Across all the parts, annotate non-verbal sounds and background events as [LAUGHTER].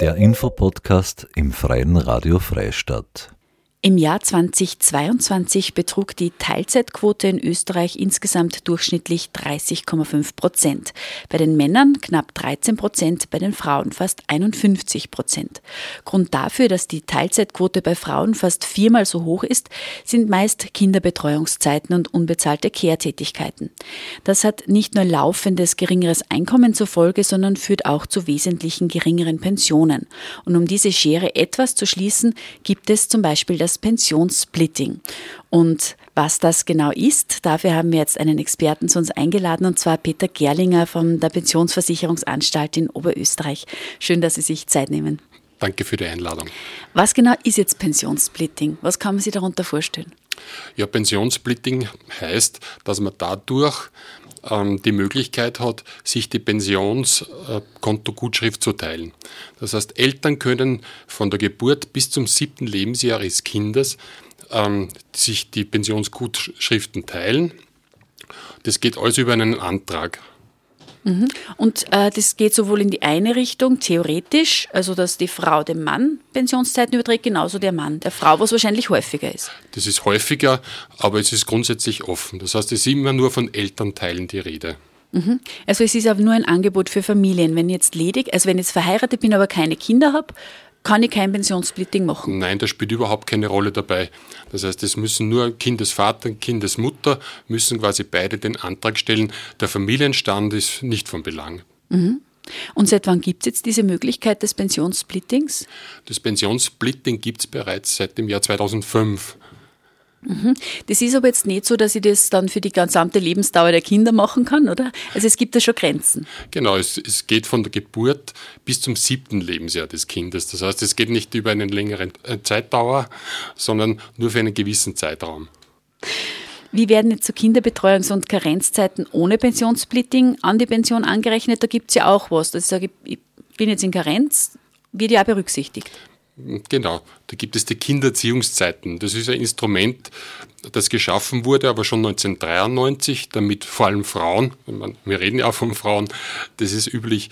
Der Infopodcast im Freien Radio Freistadt. Im Jahr 2022 betrug die Teilzeitquote in Österreich insgesamt durchschnittlich 30,5 Prozent. Bei den Männern knapp 13 Prozent, bei den Frauen fast 51 Prozent. Grund dafür, dass die Teilzeitquote bei Frauen fast viermal so hoch ist, sind meist Kinderbetreuungszeiten und unbezahlte Kehrtätigkeiten. Das hat nicht nur laufendes geringeres Einkommen zur Folge, sondern führt auch zu wesentlichen geringeren Pensionen. Und um diese Schere etwas zu schließen, gibt es zum Beispiel das das Pensionssplitting. Und was das genau ist, dafür haben wir jetzt einen Experten zu uns eingeladen, und zwar Peter Gerlinger von der Pensionsversicherungsanstalt in Oberösterreich. Schön, dass Sie sich Zeit nehmen. Danke für die Einladung. Was genau ist jetzt Pensionssplitting? Was kann man sich darunter vorstellen? Ja, Pensionssplitting heißt, dass man dadurch ähm, die Möglichkeit hat, sich die Pensionskontogutschrift zu teilen. Das heißt, Eltern können von der Geburt bis zum siebten Lebensjahr des Kindes ähm, sich die Pensionsgutschriften teilen. Das geht alles über einen Antrag. Mhm. Und äh, das geht sowohl in die eine Richtung, theoretisch, also dass die Frau dem Mann Pensionszeiten überträgt, genauso der Mann der Frau, was wahrscheinlich häufiger ist. Das ist häufiger, aber es ist grundsätzlich offen. Das heißt, es ist immer nur von Elternteilen die Rede. Mhm. Also es ist aber nur ein Angebot für Familien. Wenn ich jetzt ledig, also wenn ich jetzt verheiratet bin, aber keine Kinder habe, kann ich kein Pensionssplitting machen? Nein, das spielt überhaupt keine Rolle dabei. Das heißt, es müssen nur Kindesvater und Kindesmutter müssen quasi beide den Antrag stellen. Der Familienstand ist nicht von Belang. Mhm. Und seit wann gibt es jetzt diese Möglichkeit des Pensionssplittings? Das Pensionssplitting gibt es bereits seit dem Jahr 2005. Mhm. Das ist aber jetzt nicht so, dass ich das dann für die gesamte Lebensdauer der Kinder machen kann, oder? Also es gibt da schon Grenzen. Genau, es, es geht von der Geburt bis zum siebten Lebensjahr des Kindes. Das heißt, es geht nicht über einen längeren äh, Zeitdauer, sondern nur für einen gewissen Zeitraum. Wie werden jetzt so Kinderbetreuungs- und Karenzzeiten ohne Pensionssplitting an die Pension angerechnet? Da gibt es ja auch was. Dass ich sage, ich bin jetzt in Karenz, wird ja auch berücksichtigt. Genau, da gibt es die Kindererziehungszeiten. Das ist ein Instrument, das geschaffen wurde, aber schon 1993, damit vor allem Frauen, wir reden ja auch von Frauen, das ist üblich,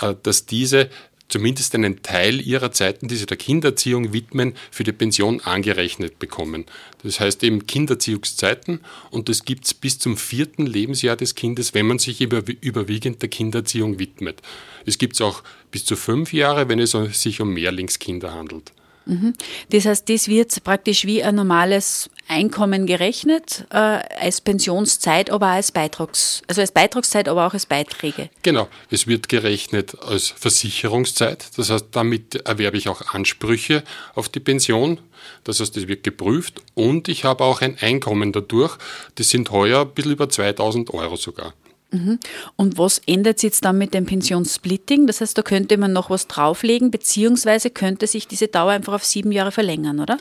äh, dass diese zumindest einen Teil ihrer Zeiten, die sie der Kindererziehung widmen, für die Pension angerechnet bekommen. Das heißt eben Kindererziehungszeiten und das gibt es bis zum vierten Lebensjahr des Kindes, wenn man sich überwiegend der Kindererziehung widmet. Es gibt es auch bis zu fünf Jahre, wenn es sich um Mehrlingskinder handelt. Mhm. Das heißt, das wird praktisch wie ein normales Einkommen gerechnet, äh, als Pensionszeit, aber auch als Beitrags, also als Beitragszeit, aber auch als Beiträge. Genau, es wird gerechnet als Versicherungszeit. Das heißt, damit erwerbe ich auch Ansprüche auf die Pension. Das heißt, es wird geprüft und ich habe auch ein Einkommen dadurch. Das sind heuer ein bisschen über 2000 Euro sogar. Mhm. Und was sich jetzt dann mit dem Pensionssplitting? Das heißt, da könnte man noch was drauflegen, beziehungsweise könnte sich diese Dauer einfach auf sieben Jahre verlängern, oder?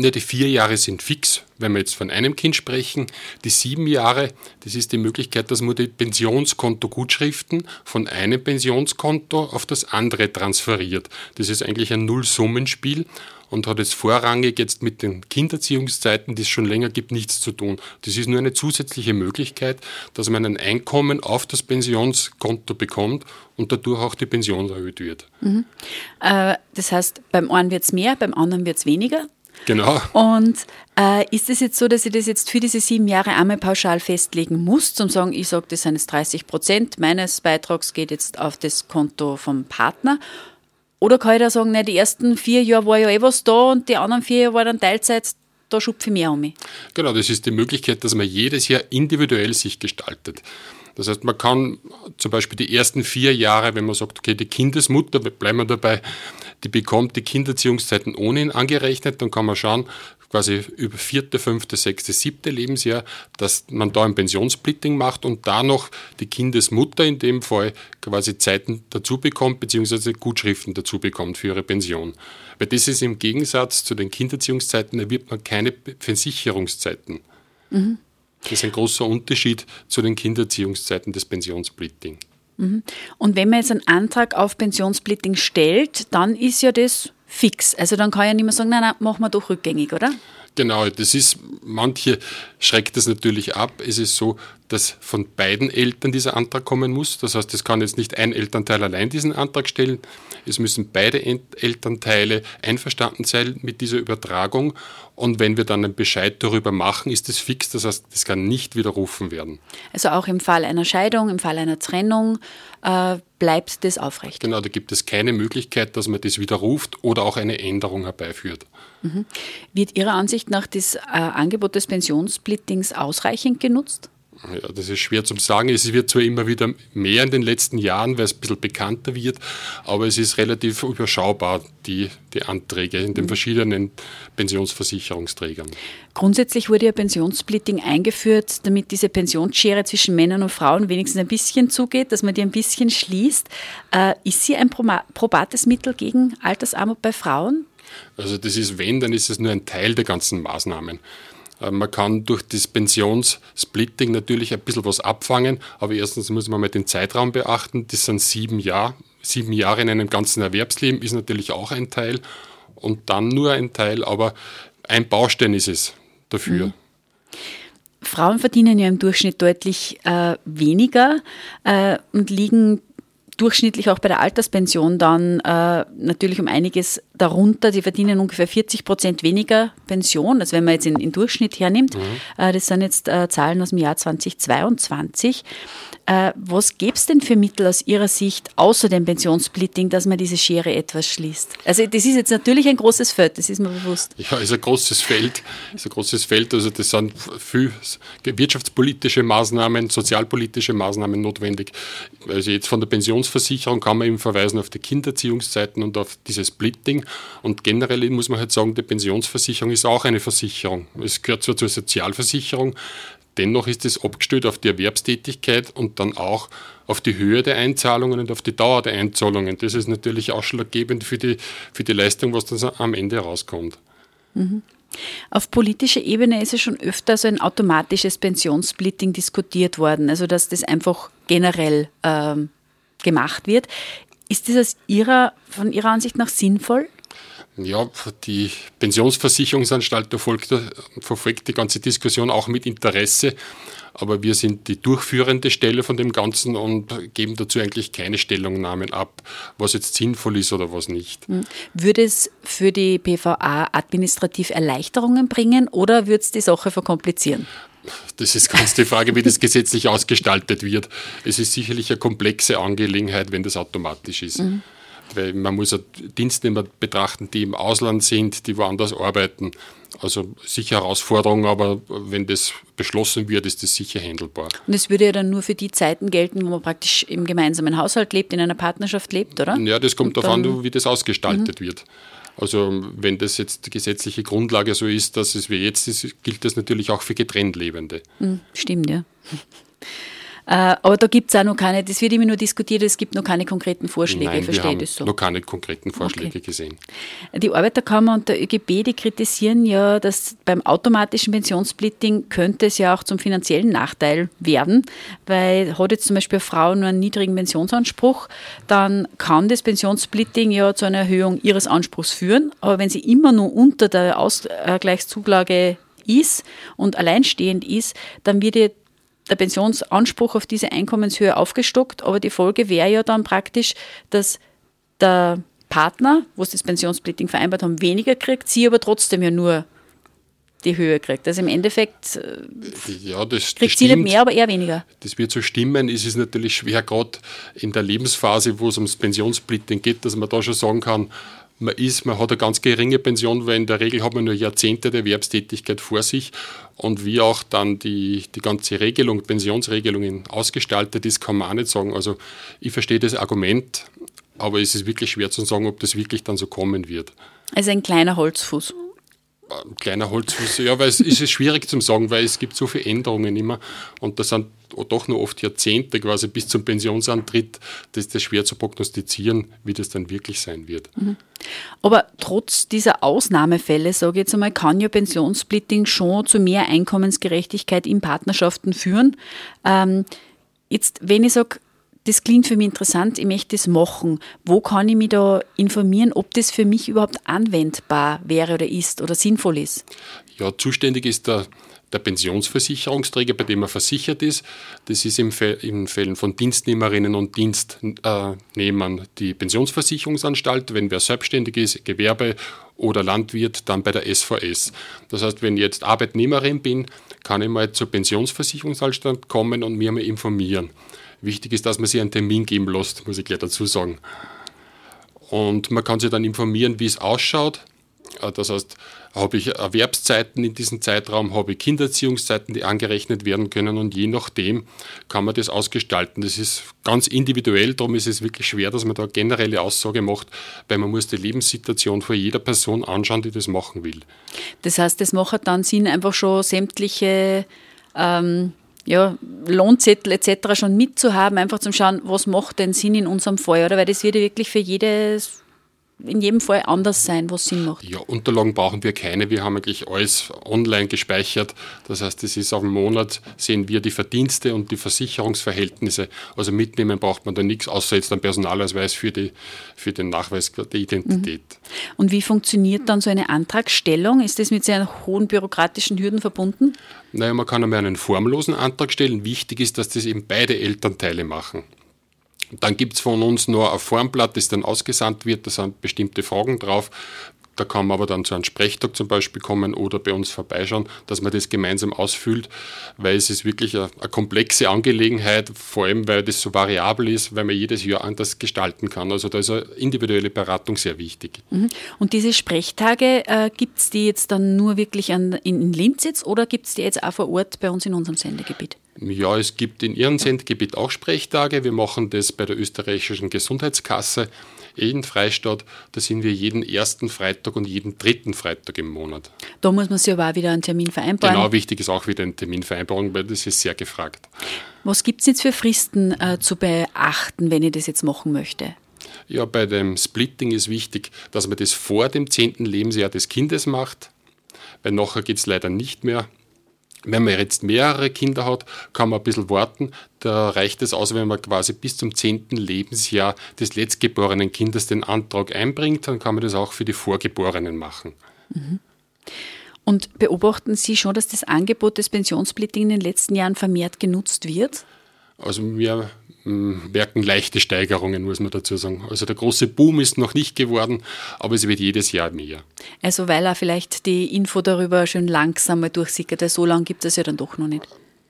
Ja, die vier Jahre sind fix, wenn wir jetzt von einem Kind sprechen. Die sieben Jahre, das ist die Möglichkeit, dass man die Pensionskontogutschriften von einem Pensionskonto auf das andere transferiert. Das ist eigentlich ein Nullsummenspiel und hat jetzt vorrangig jetzt mit den Kinderziehungszeiten, die es schon länger gibt, nichts zu tun. Das ist nur eine zusätzliche Möglichkeit, dass man ein Einkommen auf das Pensionskonto bekommt und dadurch auch die Pension erhöht wird. Mhm. Äh, das heißt, beim einen wird es mehr, beim anderen wird es weniger. Genau. Und äh, ist es jetzt so, dass ich das jetzt für diese sieben Jahre einmal pauschal festlegen muss, zum sagen, ich sage, das sind jetzt 30 Prozent meines Beitrags geht jetzt auf das Konto vom Partner? Oder kann ich da sagen, ne, die ersten vier Jahre war ja eh was da und die anderen vier Jahre war dann Teilzeit, da schupfe ich mehr um mich? Genau, das ist die Möglichkeit, dass man jedes Jahr individuell sich gestaltet. Das heißt, man kann zum Beispiel die ersten vier Jahre, wenn man sagt, okay, die Kindesmutter, bleiben wir dabei, die bekommt die Kinderziehungszeiten ohnehin angerechnet, dann kann man schauen, quasi über vierte, fünfte, sechste, siebte Lebensjahr, dass man da ein Pensionssplitting macht und da noch die Kindesmutter in dem Fall quasi Zeiten dazu bekommt, beziehungsweise Gutschriften dazu bekommt für ihre Pension. Weil das ist im Gegensatz zu den Kinderziehungszeiten, da wird man keine Versicherungszeiten. Mhm. Das ist ein großer Unterschied zu den Kinderziehungszeiten des Pensionssplitting. Mhm. Und wenn man jetzt einen Antrag auf Pensionssplitting stellt, dann ist ja das fix. Also dann kann ich ja nicht mehr sagen, nein, nein, machen wir doch rückgängig, oder? Genau, das ist, manche schreckt das natürlich ab. Es ist so, dass von beiden Eltern dieser Antrag kommen muss. Das heißt, es kann jetzt nicht ein Elternteil allein diesen Antrag stellen. Es müssen beide Elternteile einverstanden sein mit dieser Übertragung. Und wenn wir dann einen Bescheid darüber machen, ist es fix. Das heißt, das kann nicht widerrufen werden. Also auch im Fall einer Scheidung, im Fall einer Trennung äh, bleibt das aufrecht. Genau, da gibt es keine Möglichkeit, dass man das widerruft oder auch eine Änderung herbeiführt. Mhm. Wird Ihrer Ansicht nach das äh, Angebot des Pensionssplittings ausreichend genutzt? Ja, das ist schwer zu sagen. Es wird zwar immer wieder mehr in den letzten Jahren, weil es ein bisschen bekannter wird, aber es ist relativ überschaubar, die, die Anträge in den mhm. verschiedenen Pensionsversicherungsträgern. Grundsätzlich wurde ja Pensionssplitting eingeführt, damit diese Pensionsschere zwischen Männern und Frauen wenigstens ein bisschen zugeht, dass man die ein bisschen schließt. Äh, ist sie ein probates Mittel gegen Altersarmut bei Frauen? Also das ist, wenn, dann ist es nur ein Teil der ganzen Maßnahmen. Äh, man kann durch das Pensionssplitting natürlich ein bisschen was abfangen, aber erstens muss man mal den Zeitraum beachten. Das sind sieben Jahre. Sieben Jahre in einem ganzen Erwerbsleben ist natürlich auch ein Teil und dann nur ein Teil, aber ein Baustein ist es dafür. Mhm. Frauen verdienen ja im Durchschnitt deutlich äh, weniger äh, und liegen durchschnittlich auch bei der Alterspension dann äh, natürlich um einiges darunter. Die verdienen ungefähr 40 Prozent weniger Pension, also wenn man jetzt in, in Durchschnitt hernimmt. Mhm. Äh, das sind jetzt äh, Zahlen aus dem Jahr 2022. Äh, was gäbe es denn für Mittel aus Ihrer Sicht, außer dem Pensionssplitting, dass man diese Schere etwas schließt? Also das ist jetzt natürlich ein großes Feld, das ist mir bewusst. Ja, ist ein großes Feld. Ist ein großes Feld. Also das sind viel wirtschaftspolitische Maßnahmen, sozialpolitische Maßnahmen notwendig. Also jetzt von der Pensionsversicherung kann man eben verweisen auf die Kinderziehungszeiten und auf dieses Splitting. Und generell muss man halt sagen, die Pensionsversicherung ist auch eine Versicherung. Es gehört zwar zur Sozialversicherung, Dennoch ist es abgestellt auf die Erwerbstätigkeit und dann auch auf die Höhe der Einzahlungen und auf die Dauer der Einzahlungen. Das ist natürlich ausschlaggebend für die, für die Leistung, was dann am Ende rauskommt. Mhm. Auf politischer Ebene ist es schon öfter so ein automatisches Pensionssplitting diskutiert worden, also dass das einfach generell ähm, gemacht wird. Ist das Ihrer, von Ihrer Ansicht nach sinnvoll? Ja, die Pensionsversicherungsanstalt verfolgt, verfolgt die ganze Diskussion auch mit Interesse, aber wir sind die durchführende Stelle von dem Ganzen und geben dazu eigentlich keine Stellungnahmen ab, was jetzt sinnvoll ist oder was nicht. Hm. Würde es für die PVA administrativ Erleichterungen bringen oder würde es die Sache verkomplizieren? Das ist ganz die Frage, wie das [LAUGHS] gesetzlich ausgestaltet wird. Es ist sicherlich eine komplexe Angelegenheit, wenn das automatisch ist. Mhm weil man muss ja Dienstnehmer betrachten, die im Ausland sind, die woanders arbeiten. Also sicher Herausforderung, aber wenn das beschlossen wird, ist das sicher handelbar. Und es würde ja dann nur für die Zeiten gelten, wo man praktisch im gemeinsamen Haushalt lebt, in einer Partnerschaft lebt, oder? Ja, das kommt darauf an, wie das ausgestaltet mhm. wird. Also wenn das jetzt die gesetzliche Grundlage so ist, dass es wie jetzt ist, gilt das natürlich auch für getrennt Lebende. Mhm, stimmt, ja. Äh, aber da gibt es auch noch keine, das wird immer nur diskutiert, es gibt noch keine konkreten Vorschläge, Nein, verstehe wir haben das so? noch keine konkreten Vorschläge okay. gesehen. Die Arbeiterkammer und der ÖGB, die kritisieren ja, dass beim automatischen Pensionssplitting könnte es ja auch zum finanziellen Nachteil werden, weil hat jetzt zum Beispiel eine Frau nur einen niedrigen Pensionsanspruch, dann kann das Pensionssplitting ja zu einer Erhöhung ihres Anspruchs führen, aber wenn sie immer nur unter der Ausgleichszulage ist und alleinstehend ist, dann wird ihr der Pensionsanspruch auf diese Einkommenshöhe aufgestockt, aber die Folge wäre ja dann praktisch, dass der Partner, wo sie das Pensionssplitting vereinbart haben, weniger kriegt, sie aber trotzdem ja nur die Höhe kriegt. Also im Endeffekt äh, ja, das, kriegt das sie nicht mehr, aber eher weniger. Das wird so stimmen. Es ist natürlich schwer, gerade in der Lebensphase, wo es ums Pensionssplitting geht, dass man da schon sagen kann, man ist, man hat eine ganz geringe Pension, weil in der Regel hat man nur Jahrzehnte der Erwerbstätigkeit vor sich. Und wie auch dann die, die ganze Regelung, Pensionsregelungen ausgestaltet ist, kann man auch nicht sagen. Also ich verstehe das Argument, aber es ist wirklich schwer zu sagen, ob das wirklich dann so kommen wird. Also ein kleiner Holzfuß. Ein kleiner Holzfuß, ja, weil es ist schwierig zu sagen, weil es gibt so viele Änderungen immer und das sind doch nur oft Jahrzehnte quasi bis zum Pensionsantritt, das ist schwer zu prognostizieren, wie das dann wirklich sein wird. Mhm. Aber trotz dieser Ausnahmefälle, sage ich jetzt einmal, kann ja Pensionssplitting schon zu mehr Einkommensgerechtigkeit in Partnerschaften führen. Ähm, jetzt, wenn ich sage, das klingt für mich interessant, ich möchte das machen. Wo kann ich mich da informieren, ob das für mich überhaupt anwendbar wäre oder ist oder sinnvoll ist? Ja, zuständig ist der, der Pensionsversicherungsträger, bei dem er versichert ist. Das ist im in Fällen von Dienstnehmerinnen und Dienstnehmern die Pensionsversicherungsanstalt. Wenn wer selbstständig ist, Gewerbe oder Landwirt, dann bei der SVS. Das heißt, wenn ich jetzt Arbeitnehmerin bin, kann ich mal zur Pensionsversicherungsanstalt kommen und mir mal informieren. Wichtig ist, dass man sich einen Termin geben lässt, muss ich gleich dazu sagen. Und man kann sich dann informieren, wie es ausschaut. Äh, das heißt, habe ich Erwerbszeiten in diesem Zeitraum, habe ich Kindererziehungszeiten, die angerechnet werden können und je nachdem kann man das ausgestalten. Das ist ganz individuell, darum ist es wirklich schwer, dass man da generelle Aussage macht, weil man muss die Lebenssituation von jeder Person anschauen, die das machen will. Das heißt, es macht dann Sinn, einfach schon sämtliche ähm, ja, Lohnzettel etc. schon mitzuhaben, einfach zum Schauen, was macht denn Sinn in unserem Fall, oder? Weil das wird ja wirklich für jedes in jedem Fall anders sein, was Sinn macht. Ja, Unterlagen brauchen wir keine. Wir haben eigentlich alles online gespeichert. Das heißt, es ist auf einen Monat, sehen wir die Verdienste und die Versicherungsverhältnisse. Also mitnehmen braucht man da nichts, außer jetzt ein Personalausweis für, die, für den Nachweis der Identität. Mhm. Und wie funktioniert dann so eine Antragstellung? Ist das mit sehr hohen bürokratischen Hürden verbunden? Naja, man kann einmal einen formlosen Antrag stellen. Wichtig ist, dass das eben beide Elternteile machen. Dann gibt es von uns nur ein Formblatt, das dann ausgesandt wird, da sind bestimmte Fragen drauf. Da kann man aber dann zu einem Sprechtag zum Beispiel kommen oder bei uns vorbeischauen, dass man das gemeinsam ausfüllt, weil es ist wirklich eine, eine, komplexe Angelegenheit, vor allem weil das so variabel ist, weil man jedes Jahr anders gestalten kann. Also da ist eine individuelle Beratung sehr wichtig. Mhm. Und diese Sprechtage, äh, gibt es die jetzt dann nur wirklich an, in Linz jetzt oder gibt es die jetzt auch vor Ort bei uns in unserem Sendegebiet? Ja, es gibt in Ihrem Sendegebiet auch Sprechtage. Wir machen das bei der österreichischen Gesundheitskasse in Freistadt. Da sind wir jeden ersten Freitag und jeden dritten Freitag im Monat. Da muss man sich aber auch wieder einen Termin vereinbaren. Genau, wichtig ist auch wieder eine Terminvereinbarung, weil das ist sehr gefragt. Was gibt es jetzt für Fristen äh, zu beachten, wenn ich das jetzt machen möchte? Ja, bei dem Splitting ist wichtig, dass man das vor dem zehnten Lebensjahr des Kindes macht, weil nachher geht es leider nicht mehr. Wenn man jetzt mehrere Kinder hat, kann man ein bisschen warten. Da reicht es aus, wenn man quasi bis zum 10. Lebensjahr des letztgeborenen Kindes den Antrag einbringt, dann kann man das auch für die Vorgeborenen machen. Mhm. Und beobachten Sie schon, dass das Angebot des Pensionssplitting in den letzten Jahren vermehrt genutzt wird? Also wir merken leichte Steigerungen, muss man dazu sagen. Also der große Boom ist noch nicht geworden, aber es wird jedes Jahr mehr. Also weil auch vielleicht die Info darüber schon langsam mal durchsickert, so lange gibt es ja dann doch noch nicht.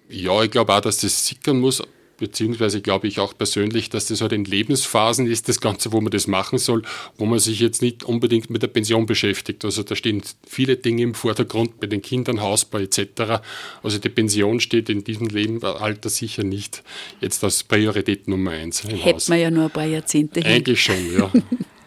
Ja, ich glaube auch, dass das sickern muss beziehungsweise glaube ich auch persönlich, dass das halt in Lebensphasen ist, das Ganze, wo man das machen soll, wo man sich jetzt nicht unbedingt mit der Pension beschäftigt. Also da stehen viele Dinge im Vordergrund bei den Kindern, Hausbau etc. Also die Pension steht in diesem Lebensalter sicher nicht jetzt als Priorität Nummer eins. Hätten wir ja nur ein paar Jahrzehnte hin. Eigentlich schon, ja. [LAUGHS]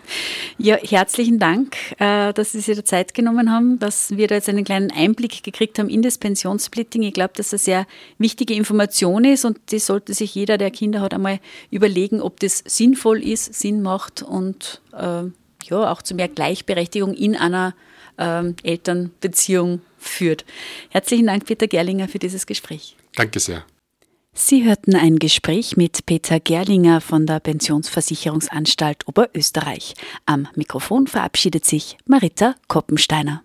Ja, herzlichen Dank, äh, dass Sie sich da Zeit genommen haben, dass wir da jetzt einen kleinen Einblick gekriegt haben in das Pensionssplitting. Ich glaube, dass das eine sehr wichtige Information ist und die sollte sich jeder, der Kinder hat, einmal überlegen, ob das sinnvoll ist, Sinn macht und äh, ja, auch zu mehr Gleichberechtigung in einer äh, Elternbeziehung führt. Herzlichen Dank, Peter Gerlinger, für dieses Gespräch. Danke sehr. Sie hörten ein Gespräch mit Peter Gerlinger von der Pensionsversicherungsanstalt Oberösterreich. Am Mikrofon verabschiedet sich Marita Koppensteiner.